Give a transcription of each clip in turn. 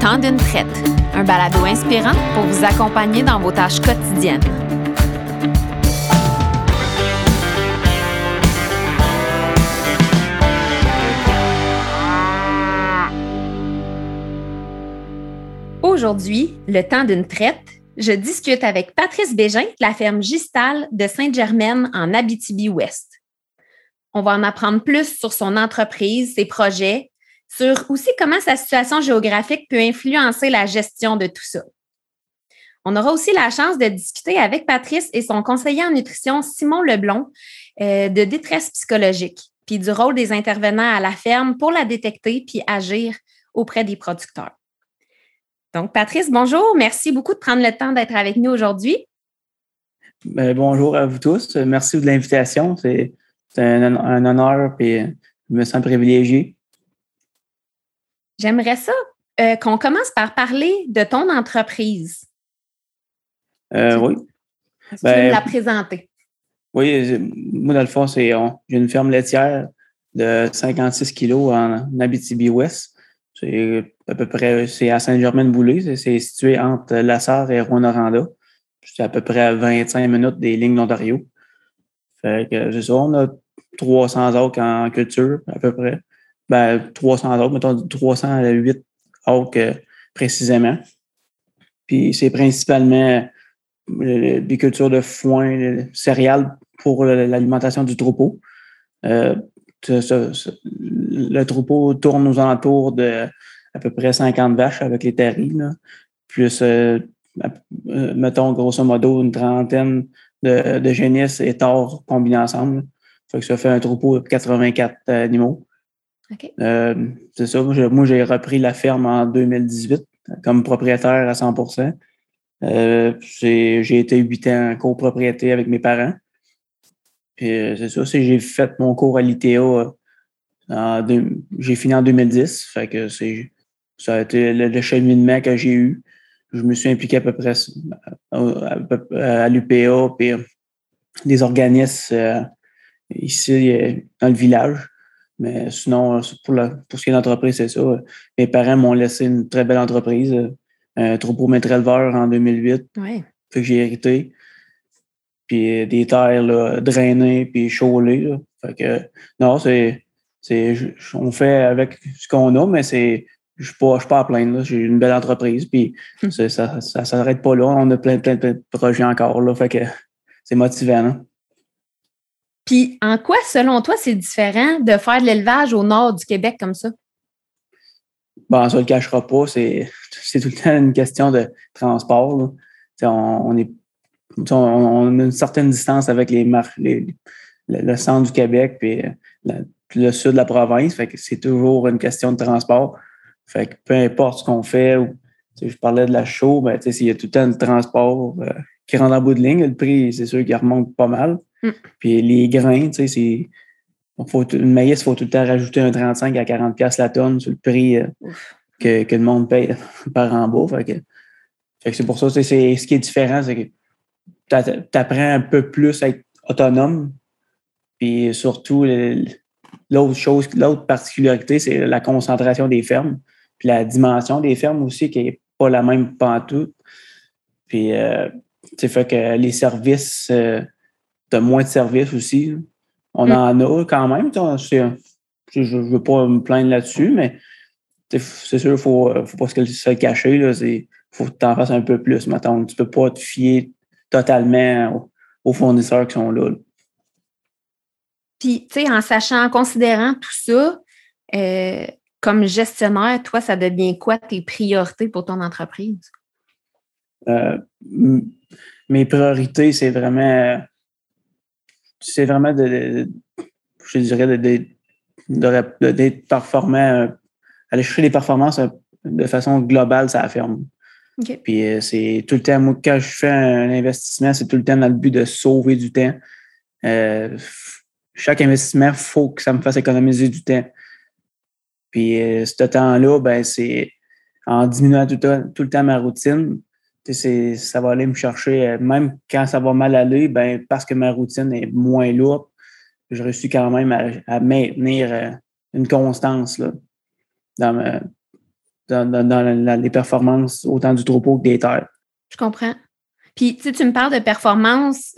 Temps d'une traite, un balado inspirant pour vous accompagner dans vos tâches quotidiennes. Aujourd'hui, le temps d'une traite, je discute avec Patrice Bégin de la ferme Gistal de Sainte-Germaine en Abitibi-Ouest. On va en apprendre plus sur son entreprise, ses projets, sur aussi comment sa situation géographique peut influencer la gestion de tout ça. On aura aussi la chance de discuter avec Patrice et son conseiller en nutrition, Simon Leblon, euh, de détresse psychologique, puis du rôle des intervenants à la ferme pour la détecter puis agir auprès des producteurs. Donc, Patrice, bonjour. Merci beaucoup de prendre le temps d'être avec nous aujourd'hui. Ben, bonjour à vous tous. Merci de l'invitation. C'est un, honneur et je me sens privilégié. J'aimerais ça euh, qu'on commence par parler de ton entreprise. Euh, oui. Tu peux ben, la présenter? Oui, moi, dans le fond, j'ai une ferme laitière de 56 kilos en Abitibi-Ouest. C'est à peu près, c'est à Saint-Germain-de-Boulay. C'est situé entre Lassar et Rwanda. C'est à peu près à 25 minutes des lignes d'Ontario. Fait que c'est ça, on a 300 acres en culture, à peu près. Ben, 300 acres, mettons 308 acres euh, précisément. Puis c'est principalement des cultures de foin, céréales pour l'alimentation du troupeau. Euh, le troupeau tourne aux alentours de à peu près 50 vaches avec les terrils, plus, euh, euh, mettons, grosso modo, une trentaine de, génisses et torts combinés ensemble. Que ça fait un troupeau de 84 animaux. Euh, c'est ça. Moi, j'ai repris la ferme en 2018 comme propriétaire à 100% J'ai été huit ans en copropriété avec mes parents. c'est ça, j'ai fait mon cours à l'ITA. J'ai fini en 2010. Fait que ça a été le, cheminement que j'ai eu. Je me suis impliqué à peu près à, l'UPA, puis des organismes euh, ici euh, dans le village. Mais sinon, pour, pour ce qui est d'entreprise, c'est ça. Mes parents m'ont laissé une très belle entreprise, un troupeau maître éleveur en 2008. Ouais. Fait que j'ai hérité. Puis des terres drainées puis chaulées. Fait que non, c'est. On fait avec ce qu'on a, mais c'est je suis pas, suis pas à plaindre. J'ai une belle entreprise, puis hum. ça, ça, s'arrête pas là. On a plein, plein, de projets encore, là. Fait que c'est motivant. Puis en quoi, selon toi, c'est différent de faire de l'élevage au nord du Québec comme ça? Bon, ça ne le cachera pas. C'est, tout le temps une question de transport. On, est, a une certaine distance avec le, centre du Québec puis le sud de la province. Fait que c'est toujours une question de transport. Fait que peu importe ce qu'on fait, ou, je parlais de la chaux, ben, s'il y a tout le temps le transport euh, qui rentre en bout de ligne, le prix, c'est sûr qu'il remonte pas mal. Mm. Puis les grains, tu sais, c'est. Faut, maïs, il faut tout le temps rajouter un 35 à 40 pièces la tonne sur le prix euh, que, que, le monde paye par en bas. Fait que, c'est pour ça, c'est ce qui est différent, c'est que tu apprends un peu plus à être autonome. Puis surtout, l'autre chose, l'autre particularité, c'est la concentration des fermes. Puis la dimension des fermes aussi, qui n'est pas la même pantoute. Puis, euh, tu fait que les services, euh, tu as moins de services aussi. On mm. en a quand même. Je ne veux pas me plaindre là-dessus, mais c'est sûr, il ne faut, faut pas se le cacher. Il faut que tu en fasses un peu plus. Maintenant, tu ne peux pas te fier totalement aux, fournisseurs qui sont là. Puis, tu sais, en sachant, en considérant tout ça, euh, comme gestionnaire, toi, ça devient quoi tes priorités pour ton entreprise? Euh, mes priorités, c'est vraiment, c'est vraiment de, je dirais, d'être performant, aller chercher les performances de façon globale, ça ferme. Puis euh, c'est tout le temps, moi, quand je fais un investissement, c'est tout le temps dans le but de sauver du temps. Euh, chaque investissement, il faut que ça me fasse économiser du temps. Puis euh, ce temps-là, ben, c'est en diminuant tout, le temps ma routine, ça va aller me chercher, euh, même quand ça va mal aller, ben, parce que ma routine est moins lourde, je réussis quand même à, maintenir euh, une constance là, dans, dans, les performances autant du troupeau que des terres. Je comprends. Puis, tu me parles de performance,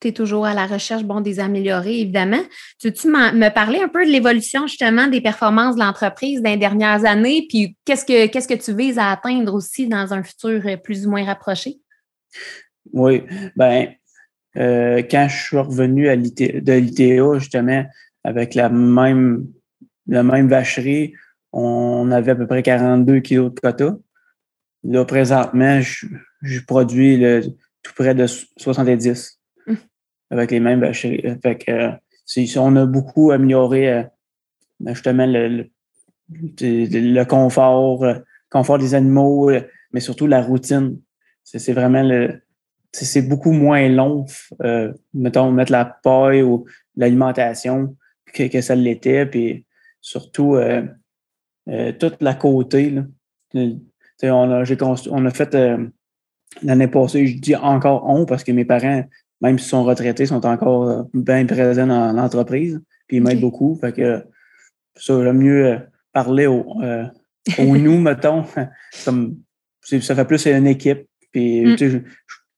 tu es toujours à la recherche, bon, des améliorés, évidemment. Tu tu me parler un peu de l'évolution, justement, des performances de l'entreprise dans les dernières années, puis qu'est-ce que, que tu vises à atteindre aussi dans un futur plus ou moins rapproché? Oui, ben euh, quand je suis revenu de l'ITA, justement, avec la même, la même vacherie, on avait à peu près 42 kilos de quota. Là, présentement, je, je produis le, tout près de 70 hum. Avec les mêmes vacheries. Fait que, on a beaucoup amélioré euh, justement le, le, confort, euh, confort des animaux, mais surtout la routine. C'est vraiment le, c'est beaucoup moins long, euh, mettons, mettre la paille ou l'alimentation que, ça l'était. Puis surtout, euh, euh, toute la côté. Là, on, a, on a fait l'année passée, je dis encore on parce que mes parents, même s'ils sont retraités, sont encore bien présents dans l'entreprise. Puis ils m'aident beaucoup. Fait que ça, j'aime mieux parler au, au nous, mettons. Comme, ça fait plus une équipe. Puis, mm. je,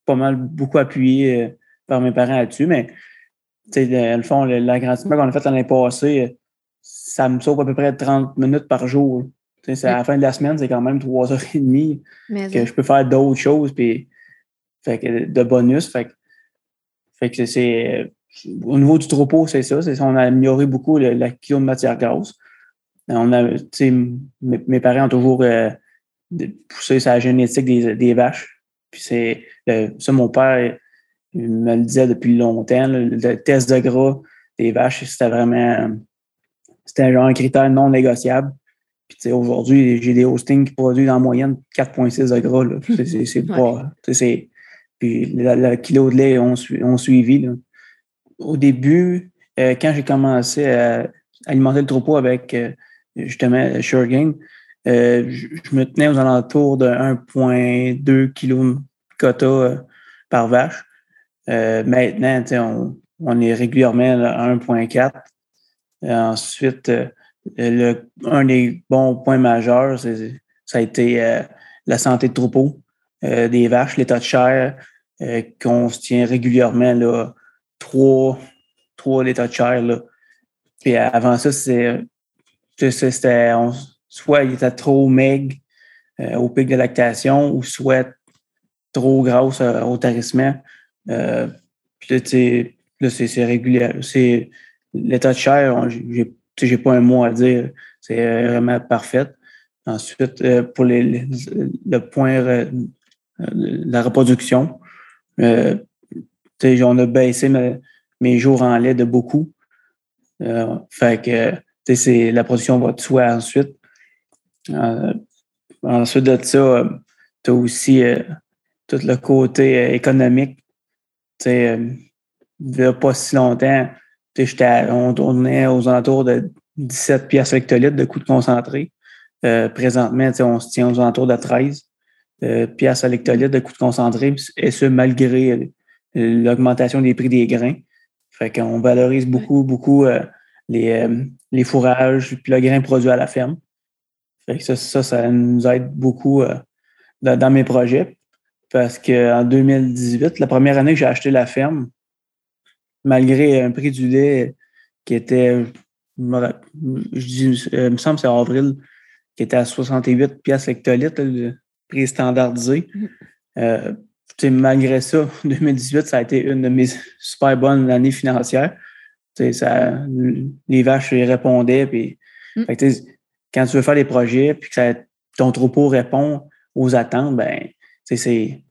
pas mal beaucoup appuyé euh, par mes parents là-dessus, mais le, le fond, l'agrandissement qu'on a fait l'année passée, euh, ça me sauve à peu près 30 minutes par jour. À la fin de la semaine, c'est quand même trois heures et demie que je peux faire d'autres choses puis fait que, de bonus. Fait, fait que c'est au niveau du troupeau, c'est ça. On a amélioré beaucoup le, la kilo de matière grasse. On a, mes, mes parents ont toujours euh, poussé sa génétique des, des vaches. Puis c'est ça, mon père me le disait depuis longtemps. le test de gras des vaches, c'était vraiment c'était genre un critère non négociable. Puis aujourd'hui, j'ai des hostings qui produisent en moyenne 4,6 de gras. C'est pas. Puis le, kilo de lait ont, suivi. Au début, euh, quand j'ai commencé à alimenter le troupeau avec euh, justement Sure euh, je, me tenais aux alentours de 1,2 kg quota par vache. Euh, maintenant, on, est régulièrement à 1,4. Ensuite, un des bons points majeurs, ça a été la santé de troupeau des vaches, l'état de chair, qu'on se tient régulièrement là, trois, trois l'état de chair. Là. Puis avant ça, c'était soit il était trop maigre euh, au pic de lactation ou soit trop grosse euh, au tarissement. Euh, puis là, c'est régulier. L'état de chair, j'ai j'ai pas un mot à dire. C'est vraiment parfait. Ensuite, pour les, le point la reproduction, on a baissé mes, jours en lait de beaucoup. fait que c'est la production va de soi ensuite. Euh, ensuite de ça, tu as aussi euh, tout le côté euh, économique. il n'y a pas si longtemps, on tournait aux alentours de 17 pièces hectolitres de coûts de concentré. présentement, on se tient aux alentours de 13 pièces hectolitres de coûts de concentré, et ce, malgré l'augmentation des prix des grains. Fait qu'on valorise beaucoup, beaucoup les, les fourrages puis le grain produit à la ferme ça, ça, nous aide beaucoup euh, dans, mes projets. Parce qu'en 2018, la première année que j'ai acheté la ferme, malgré un prix du lait qui était, je dis, euh, il me semble que c'est avril, qui était à 68 pièces hectolitres, le prix standardisé. Mm. Euh, malgré ça, 2018, ça a été une de mes super bonnes années financières. Ça, les vaches y répondaient. Puis, mm quand tu veux faire des projets puis que ton troupeau répond aux attentes, ben, c'est,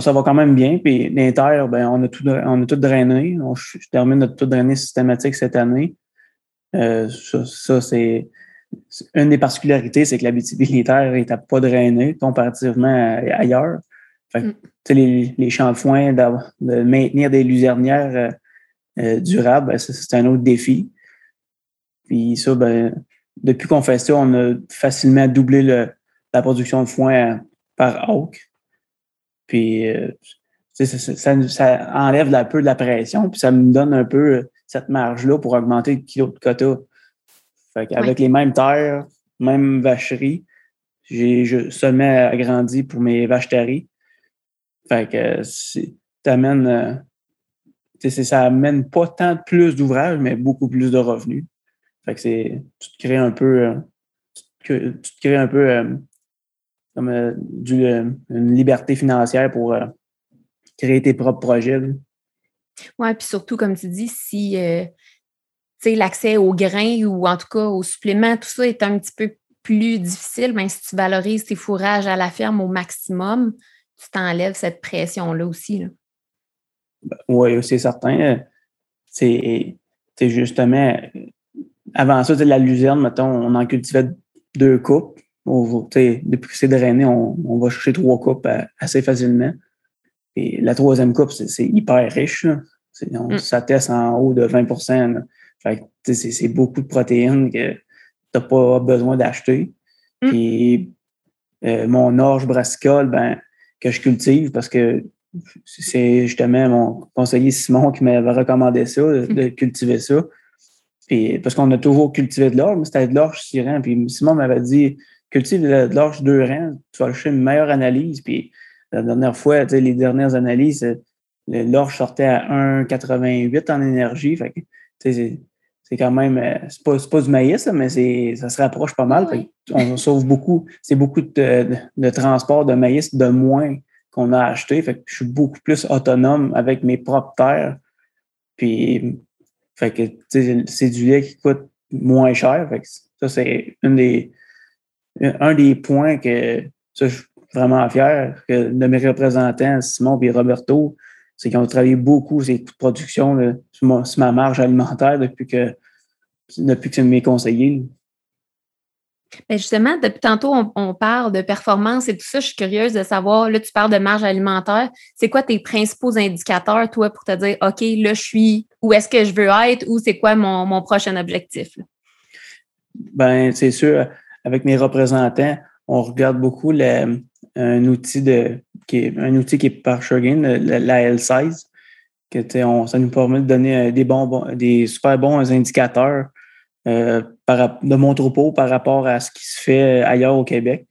ça va quand même bien. Puis l'inter, ben, on a tout, on a tout drainé. je, termine de tout drainer systématique cette année. Euh, ça, c'est une des particularités, c'est que la BTB n'est pas drainée comparativement ailleurs. Mm. les, les, champs de foin, de, maintenir des luzernières euh, euh, durables, ben, c'est un autre défi. Puis ça, ben, depuis qu'on fait ça, on a facilement doublé le, la production de foin par hawk. Puis, euh, ça, enlève un peu de la pression, puis ça me donne un peu cette marge-là pour augmenter le kilo de quota. Fait Avec les mêmes terres, même vacherie, j'ai seulement agrandi pour mes vaches taries. Fait que euh, ça amène pas tant plus d'ouvrages, mais beaucoup plus de revenus. Fait que c'est, tu te crées un peu, euh, tu, te crées un peu euh, comme une liberté financière pour créer tes propres projets. Oui, puis surtout, comme tu dis, si l'accès aux grains ou en tout cas aux suppléments, tout ça est un petit peu plus difficile, mais ben, si tu valorises tes fourrages à la ferme au maximum, tu t'enlèves cette pression-là aussi. Ben, oui, c'est certain. C'est justement, avant ça, la luzerne, mettons, on en cultivait deux coupes. depuis que c'est drainé, on, on, va chercher trois coupes euh, assez facilement. Et la troisième coupe, c'est hyper riche. On mm. s'atteste en haut de 20 c'est beaucoup de protéines que tu n'as pas besoin d'acheter. Mm. Puis euh, mon orge brassicole, ben, que je cultive parce que c'est justement mon conseiller Simon qui m'avait recommandé ça, de, mm. cultiver ça. Puis, parce qu'on a toujours cultivé de l'orge, mais c'était de l'orge sirène. Puis Simon m'avait dit cultive de l'orge deux rangs, tu vas chercher une meilleure analyse. Puis la dernière fois, les dernières analyses, l'orge sortait à 1,88 en énergie. Fait que, c'est quand même, euh, c'est pas, pas du maïs, mais ça se rapproche pas mal. On sauve beaucoup, c'est beaucoup de, transport de maïs de moins qu'on a acheté. Fait que je suis beaucoup plus autonome avec mes propres terres. Puis, fait que c'est du lait qui coûte moins cher. Fait que ça, c'est une des, un des points que ça, je suis vraiment fier que de mes représentants, Simon et Roberto, c'est qu'ils ont travaillé beaucoup ces coûts de production sur, ma, marge alimentaire depuis que depuis que c'est mes conseillers. Justement, depuis tantôt, on, parle de performance et tout ça. Je suis curieuse de savoir, là, tu parles de marge alimentaire. C'est quoi tes principaux indicateurs, toi, pour te dire, OK, là, je suis où est-ce que je veux être ou c'est quoi mon, prochain objectif? Ben, c'est sûr, avec mes représentants, on regarde beaucoup un outil de qui est un outil qui est par Shogun, la, L16, que on, ça nous permet de donner euh, des bons, des super bons indicateurs euh, par, de mon troupeau par rapport à ce qui se fait ailleurs au Québec.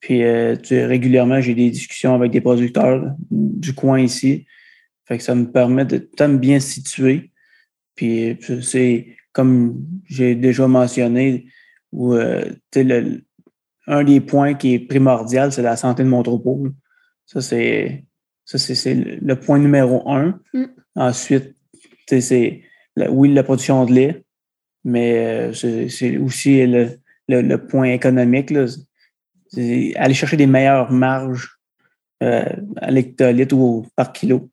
Puis euh, régulièrement, j'ai des discussions avec des producteurs du coin ici. Fait que ça me permet de bien situer. Puis c'est comme j'ai déjà mentionné, où, le, un des points qui est primordial, c'est la santé de mon troupeau. Ça, c'est ça, c'est le point numéro un. Mm. Ensuite, c'est oui, la production de lait, mais euh, c'est aussi le, point économique. Là. Aller chercher des meilleures marges euh, à l'hectolitre ou par kilo.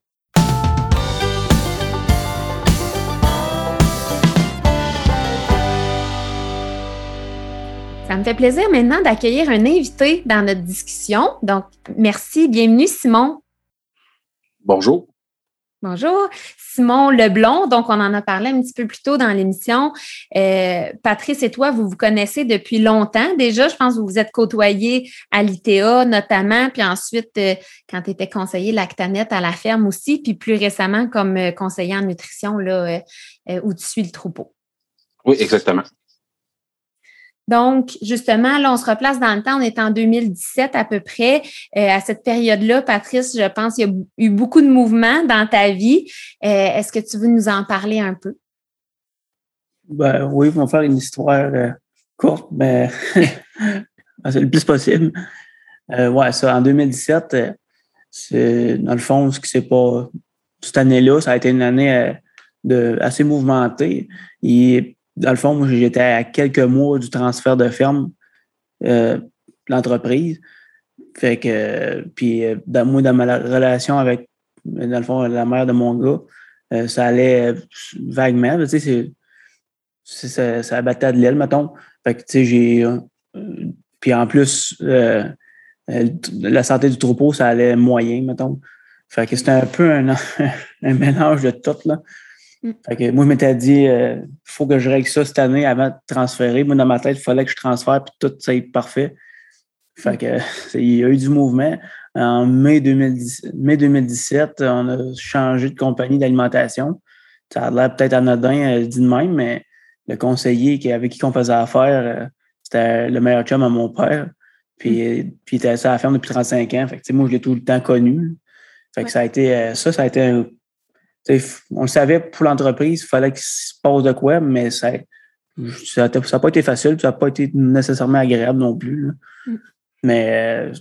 Ça me fait plaisir maintenant d'accueillir un invité dans notre discussion. Donc, merci. Bienvenue, Simon. Bonjour. Bonjour, Simon Leblond. Donc, on en a parlé un petit peu plus tôt dans l'émission. Euh, Patrice et toi, vous vous connaissez depuis longtemps déjà. Je pense que vous vous êtes côtoyés à l'ITA notamment, puis ensuite, euh, quand tu étais conseiller lactanette à la ferme aussi, puis plus récemment comme euh, conseiller en nutrition là, où tu suis le troupeau. Oui, exactement. Donc, justement, là, on se replace dans le temps. On est en 2017 à peu près. Euh, à cette période-là, Patrice, je pense qu'il y a eu beaucoup de mouvements dans ta vie. Euh, est-ce que tu veux nous en parler un peu? Ben, oui, on va faire une histoire euh, courte, mais c'est le plus possible. ouais, ça, en 2017, c'est dans le fond, ce qui s'est pas. Cette année-là, ça a été une année assez mouvementée. Dans le fond, moi, j'étais à quelques mois du transfert de ferme euh, l'entreprise. Fait que, puis, euh, dans, dans ma relation avec, dans le fond, la mère de mon gars, euh, ça allait vaguement. Tu sais, c'est, ça, ça abattait de l'aile, mettons. Fait que, tu sais, j'ai. puis en plus, la santé du troupeau, ça allait moyen, mettons. Fait que c'était un peu un, un mélange de tout, là. Mm. moi, je m'étais dit, il euh, faut que je règle ça cette année avant de transférer. Moi, dans ma tête, il fallait que je transfère puis tout ça est parfait. Fait que, il y a eu du mouvement. En mai, 2017, on a changé de compagnie d'alimentation. Ça a l'air peut-être anodin euh, dit de même, mais le conseiller avec qui on faisait affaire, euh, c'était le meilleur chum à mon père. Puis, puis il était à la ferme depuis 35 ans. Fait que, moi, je l'ai tout le temps connu. Fait que ça a été ça, ça a été un, on le savait pour l'entreprise, il fallait qu'il se passe de quoi, mais ça ça n'a pas été facile, ça n'a pas été nécessairement agréable non plus. Mm. Mais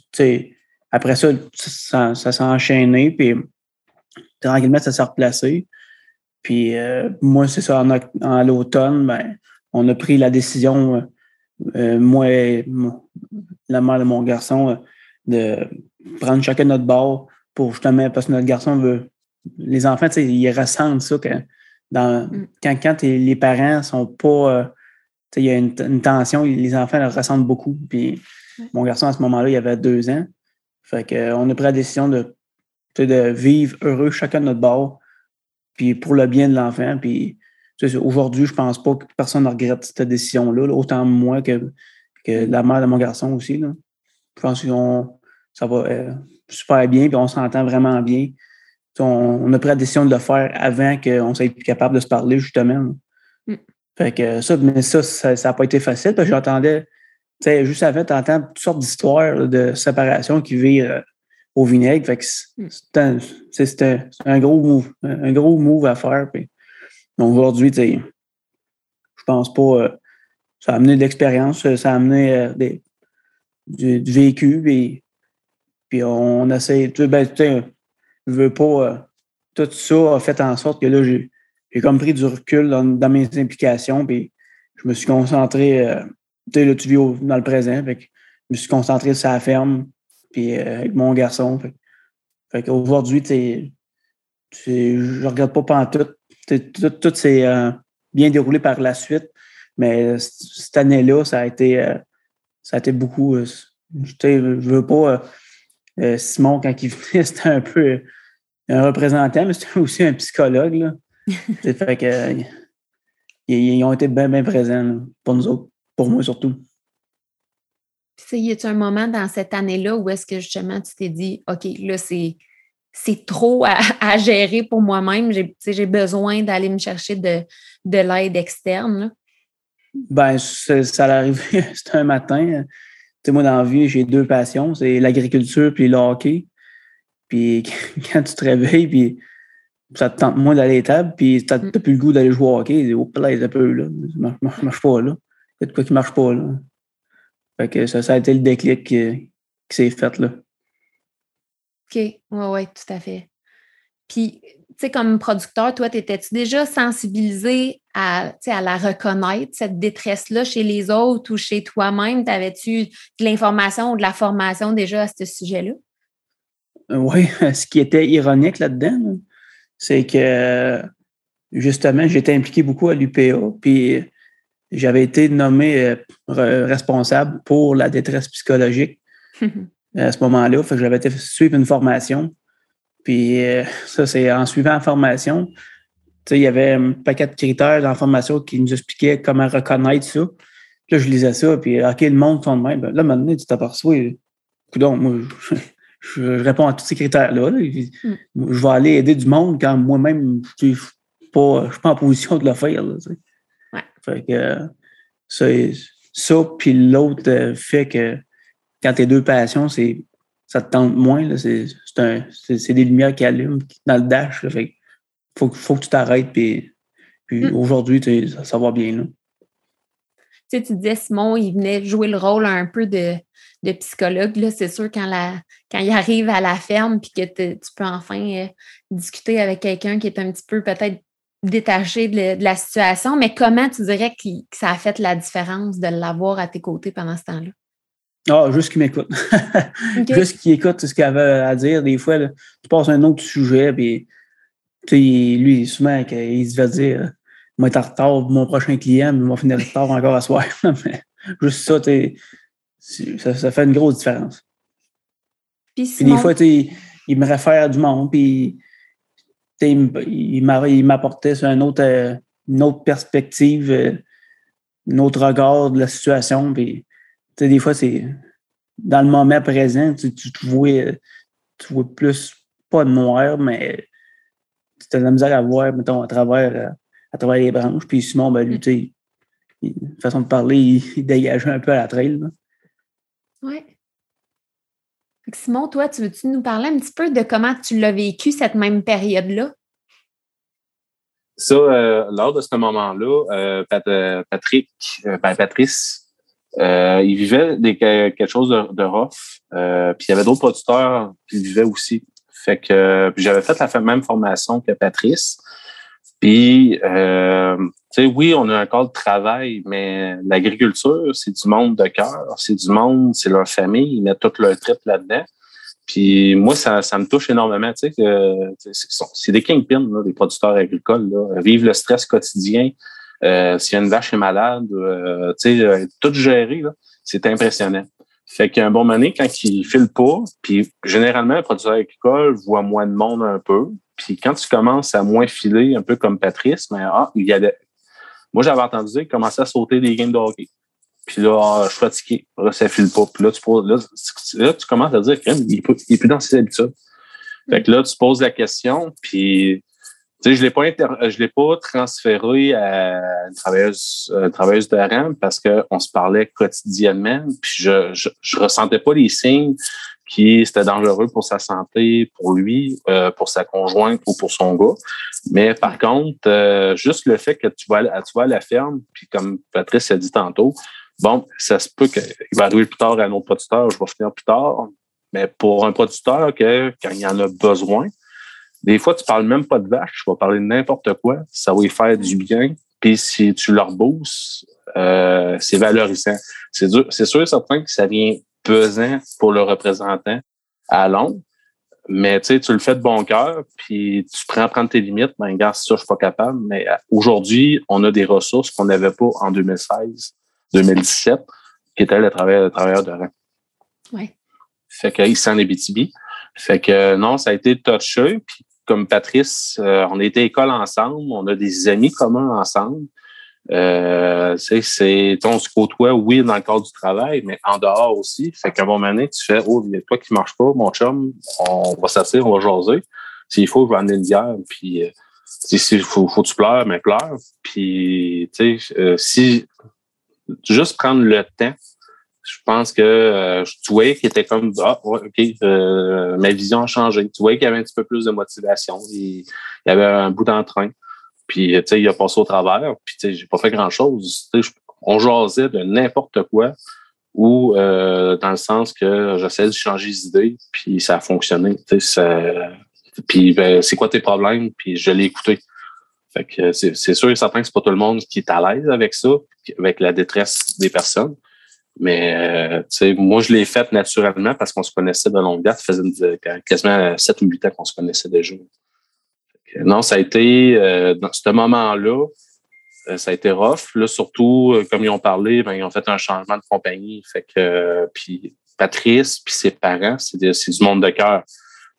après ça, ça, s'est enchaîné, puis tranquillement, ça s'est replacé. Puis euh, moi, c'est ça, en, l'automne, ben, on a pris la décision, euh, moi et la mère de mon garçon, euh, de prendre chacun notre bord pour justement, parce que notre garçon veut. Les enfants, ils ressentent ça quand, dans, mm. quand, les parents sont pas. il y a une, tension, les enfants le ressentent beaucoup. Puis mon garçon, à ce moment-là, il avait deux ans. Fait qu'on a pris la décision de, de vivre heureux chacun de notre bord, puis pour le bien de l'enfant. Puis aujourd'hui, je pense pas que personne ne regrette cette décision-là, autant moi que, que la mère de mon garçon aussi. Là. Je pense que ça va euh, super bien, puis on s'entend vraiment bien. On, a pris la décision de le faire avant qu'on soit capable de se parler, justement. Mm. Fait que ça, mais ça, ça n'a pas été facile, parce que j'entendais sais, juste avant, tu entends toutes sortes d'histoires de séparation qui virent euh, au vinaigre. Fait que c'est un, un, gros move, un gros move à faire. donc aujourd'hui, je pense pas. Euh, ça a amené de l'expérience, ça a amené euh, des, du, vécu, puis, puis on, essaie. Tu ben, je veux pas. tout ça a fait en sorte que là, j'ai comme pris du recul dans, mes implications, puis je me suis concentré tu là, tu vis dans le présent. Je me suis concentré sur la ferme, puis euh, avec mon garçon. Fait, fait qu'aujourd'hui, je regarde pas pantoute. Tout, tout, s'est euh, bien déroulé par la suite. Mais cette année-là, ça a été euh, ça a été beaucoup. je veux pas. Simon, quand il venait, c'était un peu un représentant, mais c'était aussi un psychologue. Là. fait que, ils, ont été bien, bien présents pour nous autres pour moi surtout. Puis, y a-t-il un moment dans cette année-là où est-ce que justement tu t'es dit, OK, là, c'est, c'est trop à, gérer pour moi-même, j'ai, j'ai besoin d'aller me chercher de, de l'aide externe? Ben, ça l'arrive, c'était un matin. Tu moi, dans la vie, j'ai deux passions, c'est l'agriculture puis le hockey. Puis quand tu te réveilles, puis ça te tente moins d'aller à table, puis tu n'as mm. plus le goût d'aller jouer au hockey, oh, là, un peu, là, ça marche, marche pas, là y a de quoi qui marche pas. Là. Fait que ça, ça a été le déclic qui, s'est fait. Là. OK, oui, oui, tout à fait. Puis, sais, comme producteur, toi, t'étais-tu déjà sensibilisé à, à la reconnaître, cette détresse-là, chez les autres ou chez toi-même? T'avais-tu de l'information ou de la formation déjà à ce sujet-là? Euh, oui, ce qui était ironique là-dedans, c'est que justement, j'étais impliqué beaucoup à l'UPA, puis j'avais été nommé euh, responsable pour la détresse psychologique à ce moment-là. j'avais été suivre une formation. Puis euh, ça, c'est en suivant la formation, il y avait un paquet de critères dans la formation qui nous expliquaient comment reconnaître ça. là, je lisais ça, puis OK, le monde de même. Ben, là, maintenant, tu t'aperçois, donc moi, je, réponds à tous ces critères-là. Mm. Je vais aller aider du monde quand moi-même, je ne suis pas, en position de le faire. Fait que ça, ça puis l'autre euh, fait que quand tes deux passions, c'est ça te tente moins. C'est des lumières qui allument dans le dash. fait faut, faut que tu t'arrêtes. Puis, puis mm. aujourd'hui, ça, va bien. Là. Tu, sais, tu disais, Simon, il venait jouer le rôle un peu de, de psychologue. C'est sûr, quand, la, quand il arrive à la ferme puis que tu peux enfin euh, discuter avec quelqu'un qui est un petit peu peut-être détaché de, la situation, mais comment tu dirais que, ça a fait la différence de l'avoir à tes côtés pendant ce temps-là? Ah, juste qu'il m'écoute. juste qu'il écoute ce qu'il avait à dire. Des fois, tu passes à un autre sujet, puis lui, souvent, il se va dire Moi, être en retard pour mon prochain client, mais il va finir en retard encore à soir. juste ça, ça, ça fait une grosse différence. Puis, des fois, il me réfère à du monde, puis il m'apportait sur un autre, euh, une autre perspective, euh, un autre regard de la situation. Puis, des fois, c'est dans le moment présent, tu, tu, vois, tu vois plus, pas noir, mais tu as de la misère à voir, mettons, à travers, à travers les branches. Puis Simon, ben, lui, mm. tu façon de parler, il, dégageait un peu à la trail. Oui. Simon, toi, tu veux-tu nous parler un petit peu de comment tu l'as vécu cette même période-là? Ça, euh, lors de ce moment-là, euh, Patrick, ben, Patrice, il vivait des, quelque chose de, de rough. puis il y avait d'autres producteurs qui vivaient aussi. Fait que j'avais fait la même formation que Patrice. Puis, euh, tu sais, oui, on a un de travail, mais l'agriculture, c'est du monde de cœur, c'est du monde, c'est leur famille, ils mettent toute leur trip là-dedans. Puis moi, ça, ça me touche énormément, tu sais, c'est des kingpins, là, des producteurs agricoles, là, vivent le stress quotidien. Euh, une vache est malade, euh, tu sais, euh, tout géré, c'est impressionnant. Fait qu'un bon moment quand il file pas, puis généralement, un producteur agricole voit moins de monde un peu. Puis quand tu commences à moins filer, un peu comme Patrice, mais ah, il y a moi j'avais entendu dire qu'il commençait à sauter des games de hockey. Puis là, ah, je suis fatigué. Là, ça file pas. Puis là, tu, poses, là, tu commences à dire qu'il n'est plus dans ses habitudes. Fait que là, tu poses la question, puis sais, je l'ai pas je l'ai pas transféré à une travailleuse, une travailleuse de rang parce qu'on se parlait quotidiennement, puis je, je, je ressentais pas les signes qui c'était dangereux pour sa santé, pour lui, euh, pour sa conjointe ou pour son gars. Mais par contre, euh, juste le fait que tu vas, tu vas à la ferme, puis comme Patrice a dit tantôt, bon, ça se peut qu'il va arriver plus tard à un autre producteur, je vais finir plus tard. Mais pour un producteur que quand il en a besoin, des fois, tu parles même pas de vache, tu vas parler de n'importe quoi, ça va y faire du bien. Puis si tu leur boostes, euh, c'est valorisant. C'est c'est sûr et certain que ça vient pesant pour le représentant à long, mais tu sais, tu le fais de bon cœur, puis tu prends prendre tes limites. Ben, gars, ça, je suis pas capable. Mais euh, aujourd'hui, on a des ressources qu'on n'avait pas en 2016, 2017, qui étaient le travail, le travailleur de rang. Ouais. Fait qu'ici en Abitibi. Fait que non, ça a été touché. Puis comme Patrice, euh, on a été école ensemble, on a des amis communs ensemble. Euh, c'est on se côtoie, oui, dans le cadre du travail, mais en dehors aussi. Fait qu'à un moment donné, tu fais Oh, il y a toi qui marche pas, mon chum, on va s'asseoir, on va jaser. S'il faut, je vais amener une bière, puis euh, s'il faut, faut que tu pleures, mais pleure. Puis tu sais, euh, si juste prendre le temps je pense que euh, tu voyais qu'il était comme ah ok euh, ma vision a changé. Tu voyais qu'il y avait un petit peu plus de motivation il, y avait un bout d'entrain puis tu sais il a passé au travers. Puis tu sais j'ai pas fait grand chose on jasait de n'importe quoi ou euh, dans le sens que j'essaie de changer les idées puis ça a fonctionné. Tu sais puis ben, c'est quoi tes problèmes? Puis je l'ai écouté. Fait que c'est sûr et certain que c'est pas tout le monde qui est à l'aise avec ça avec la détresse des personnes mais euh, sais, moi, je l'ai fait naturellement parce qu'on se connaissait de longue date. Ça faisait quasiment 7 ou 8 ans qu'on se connaissait déjà. Non, ça a été, euh, dans ce moment-là, euh, ça a été rough. Là, surtout, comme ils ont parlé, ben, ils ont fait un changement de compagnie. Fait que, puis Patrice, puis ses parents, c'est du monde de cœur.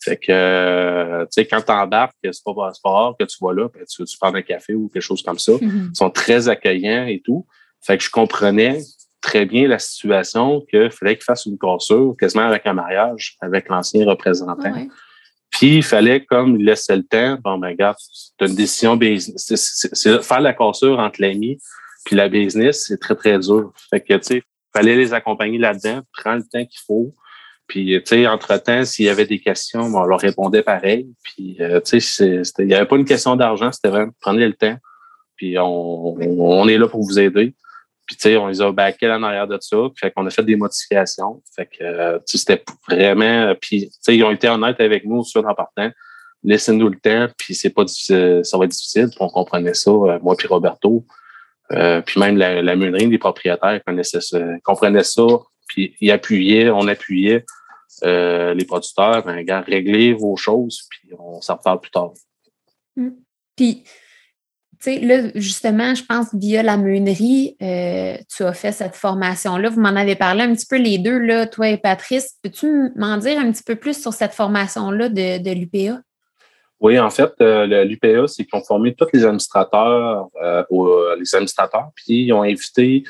Fait que, tu sais, quand t'embarques, c'est pas, pas rare que tu vas là, ben, tu, tu prends un café ou quelque chose comme ça? Mm-hmm. Ils sont très accueillants et tout. Fait que je comprenais très bien la situation qu'il fallait qu'il fasse une cassure, quasiment avec un mariage avec l'ancien représentant. Ah Puis il fallait comme il laissait le temps. Bon, ben regarde, c'est une décision c'est faire la cassure entre l'ami puis la business, c'est très, très dur. Fait que, tu sais, fallait les accompagner là-dedans, prendre le temps qu'il faut. Puis, tu sais, entre-temps, s'il y avait des questions, on leur répondait pareil. Puis, euh, tu sais, il n'y avait pas une question d'argent, c'était vraiment prenez le temps. Puis, on, on, est là pour vous aider. Puis, tu sais, on les a backés en arrière de ça. Fait qu'on a fait des modifications. Fait que, euh, tu sais, c'était vraiment... Puis, tu sais, ils ont été honnêtes avec nous sur en partant. Laissez-nous le temps, puis c'est pas difficile, ça va être difficile. Puis on comprenait ça, euh, moi puis Roberto. Euh, puis même la, la meunerie des propriétaires connaissaient ça, comprenaient ça. Puis ils appuyaient, on appuyait les producteurs. Ben, réglez vos choses, puis on s'en reparle plus tard. Mmh. Puis sais, là, justement, je pense via la meunerie, euh, tu as fait cette formation-là. Vous m'en avez parlé un petit peu les deux, là, toi et Patrice. Peux-tu m'en dire un petit peu plus sur cette formation-là de, l'UPA? Oui, en fait, euh, l'UPA, c'est qu'ils ont formé tous les administrateurs, euh, les administrateurs, puis ils ont invité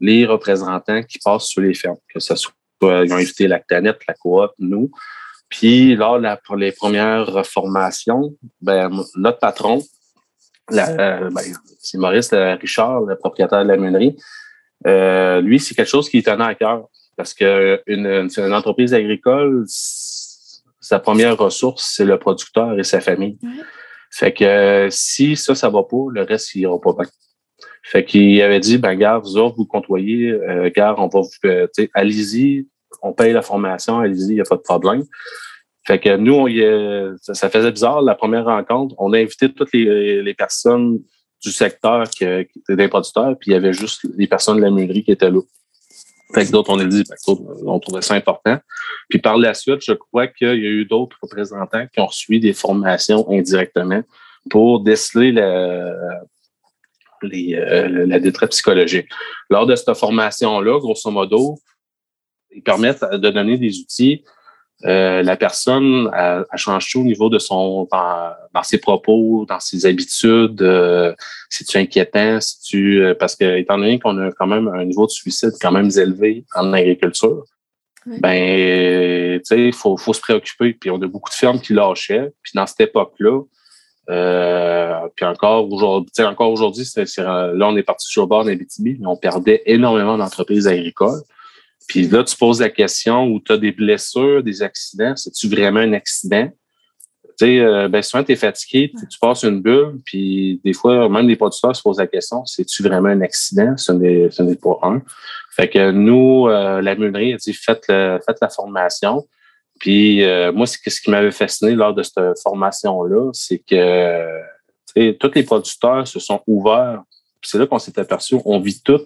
les représentants qui passent sur les fermes, que ce soit, ils ont invité la Canette, la coop, nous. Puis, lors pour les premières formations, ben, notre patron, euh, ben, c'est Maurice Richard, le propriétaire de la meunerie. Euh, lui, c'est quelque chose qui lui tenait à cœur. Parce qu'une une, entreprise agricole, sa première ressource, c'est le producteur et sa famille. Fait que si ça, ça va pas, le reste, il ira pas bien. Fait qu'il avait dit, ben, gars, vous autres, vous côtoyez, euh, gars, on va vous, euh, allez-y, on paye la formation, allez-y, il n'y a pas de problème. Fait que nous, on ça, faisait bizarre, la première rencontre. On a invité toutes les, les personnes du secteur qui, étaient des producteurs, puis il y avait juste les personnes de la mûnerie qui étaient là. Fait que d'autres, on a dit, on trouvait ça important. Puis par la suite, je crois qu'il y a eu d'autres représentants qui ont reçu des formations indirectement pour déceler la, les, euh, la détresse psychologique. Lors de cette formation-là, grosso modo, ils permettent de donner des outils euh, la personne a, changé tout au niveau de son dans, ses propos, dans ses habitudes. Euh, si tu inquiétant, si tu euh, parce que étant donné qu'on a quand même un niveau de suicide quand même élevé en agriculture, ben tu sais, il faut, faut se préoccuper. Puis on a beaucoup de fermes qui lâchaient. Puis dans cette époque-là, puis encore aujourd'hui, encore aujourd'hui, là on est parti sur le bord d'Abitibi, mais on perdait énormément d'entreprises agricoles. Puis là, tu poses la question où tu as des blessures, des accidents. C'est-tu vraiment un accident? Tu sais, euh, ben souvent, tu es fatigué, tu passes une bulle, puis des fois, même les producteurs se posent la question, c'est-tu vraiment un accident? Ce n'est, ce n'est pas un. Fait que nous, euh, la meunerie a dit, faites, le, faites la formation. Puis euh, moi, c'est ce qui m'avait fasciné lors de cette formation-là, c'est que tous les producteurs se sont ouverts. c'est là qu'on s'est aperçu, on vit tout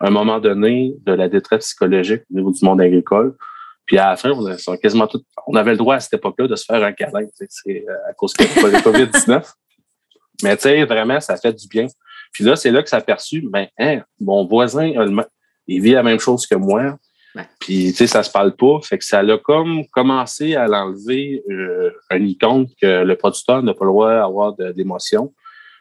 à un moment donné de la détresse psychologique au niveau du monde agricole. Puis à la fin, on, a, quasiment tout, on avait le droit à cette époque-là de se faire un câlin, c'est euh, à cause de la COVID-19. Mais tu sais, vraiment, ça fait du bien. Puis là, c'est là que ça a perçu, ben, hein, mon voisin, il vit la même chose que moi. Puis, tu sais, ça se parle pas. Fait que ça a comme commencé à l'enlever euh, un icône que le producteur n'a pas le droit d'avoir d'émotion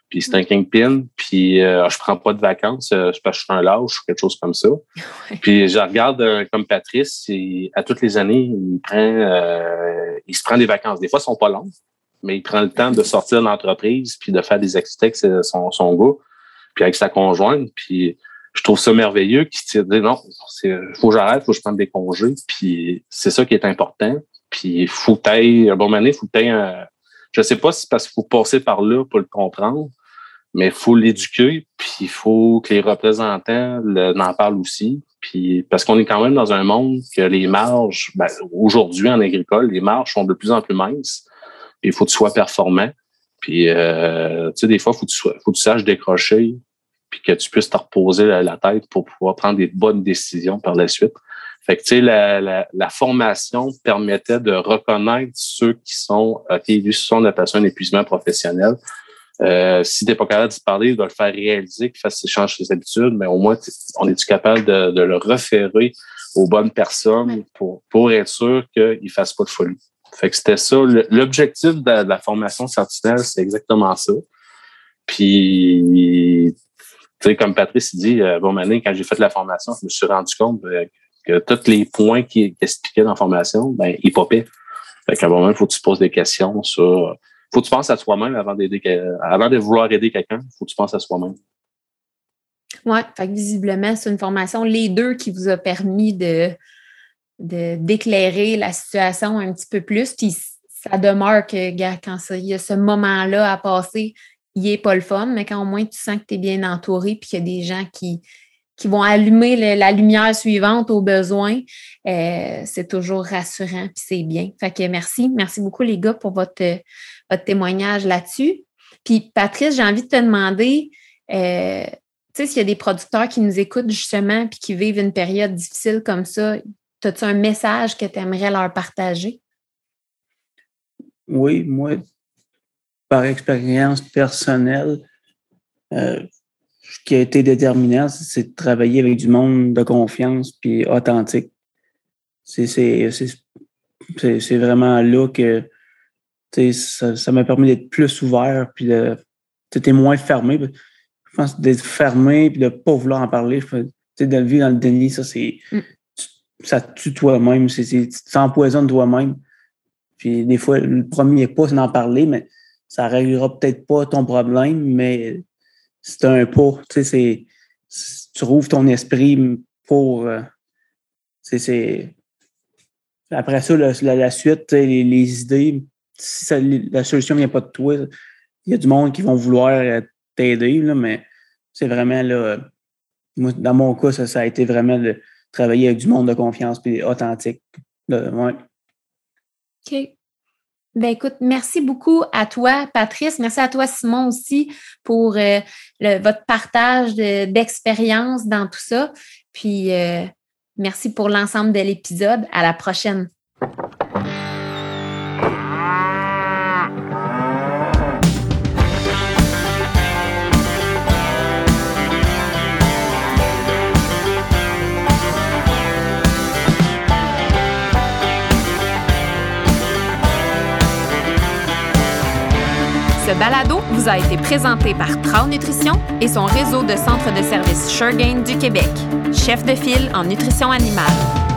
puis c'est un kingpin, puis euh, je prends pas de vacances euh, parce que je suis un lâche ou quelque chose comme ça. Puis je regarde euh, comme Patrice, à toutes les années, il prend euh, il se prend des vacances. Des fois, elles sont pas longues, mais il prend le temps de sortir de l'entreprise puis de faire des activités avec son, son gars, puis avec sa conjointe, puis je trouve ça merveilleux qu'il dit non, c'est faut que j'arrête, faut que je prenne des congés, puis c'est ça qui est important. Puis faut que un bon année, faut que un, je sais pas si c'est parce qu'il faut passer par là pour le comprendre, mais il faut l'éduquer, puis il faut que les représentants en parlent aussi. Puis parce qu'on est quand même dans un monde que les marges, ben, aujourd'hui en agricole, les marges sont de plus en plus minces. Il faut que tu sois performant. Puis euh, tu sais, des fois, il faut que tu sois, faut que tu saches décrocher, puis que tu puisses te reposer la, tête pour pouvoir prendre des bonnes décisions par la suite. Fait que, tu sais, la, la, la, formation permettait de reconnaître ceux qui sont, OK, lui, sont un épuisement professionnel. Euh, si tu n'es pas capable de parler, de le faire réaliser, qu'il fasse change ses habitudes, mais au moins, on est-tu capable de, de, le référer aux bonnes personnes pour, pour être sûr qu'il ne fasse pas de folie? Fait que c'était ça. L'objectif de, la formation sentinelle, c'est exactement ça. Puis, tu sais, comme Patrice dit, euh, bon, maintenant, quand j'ai fait la formation, je me suis rendu compte euh, que tous les points qui expliquaient dans la formation, ben, ils popaient. Fait qu'à un moment, il faut que tu poses des questions sur faut que tu penses à soi-même avant d'aider avant de vouloir aider quelqu'un, faut que tu penses à soi-même. Oui, visiblement, c'est une formation, les deux, qui vous a permis de d'éclairer la situation un petit peu plus. Puis ça demeure que, quand il y a ce moment-là à passer, il n'est pas le fun, mais quand au moins tu sens que tu es bien entouré puis qu'il y a des gens qui, qui vont allumer la lumière suivante au besoin, euh, c'est toujours rassurant puis c'est bien. Fait que merci. Merci beaucoup, les gars, pour votre, votre témoignage là-dessus. Puis, Patrice, j'ai envie de te demander, euh, tu sais, s'il y a des producteurs qui nous écoutent justement puis qui vivent une période difficile comme ça, as-tu un message que tu aimerais leur partager? Oui, moi, par expérience personnelle, euh, ce qui a été déterminant, c'est de travailler avec du monde de confiance puis authentique. C'est vraiment là que ça m'a permis d'être plus ouvert, puis de, t'es moins fermé. Je pense d'être fermé, puis de ne pas vouloir en parler. Tu de vivre dans le déni, ça, c'est. Mm. Ça tue toi-même. Tu t'empoisonnes toi-même. Puis des fois, le premier pas, c'est d'en parler, mais ça ne réglera peut-être pas ton problème, mais c'est un pas. Tu sais, tu rouvres ton esprit pour. Euh, c'est. Après ça, la, suite, les, idées, si la solution vient pas de toi, il y a du monde qui vont vouloir euh, t'aider, mais c'est vraiment là. dans mon cas, ça, a été vraiment de travailler avec du monde de confiance et authentique. ouais. OK. Ben écoute, merci beaucoup à toi, Patrice. Merci à toi, Simon, aussi, pour euh, votre partage d'expérience dans tout ça. Puis, euh, merci pour l'ensemble de l'épisode. À la prochaine. Ce balado vous a été présenté par Trau Nutrition et son réseau de centres de services Suregain du Québec, chef de file en nutrition animale.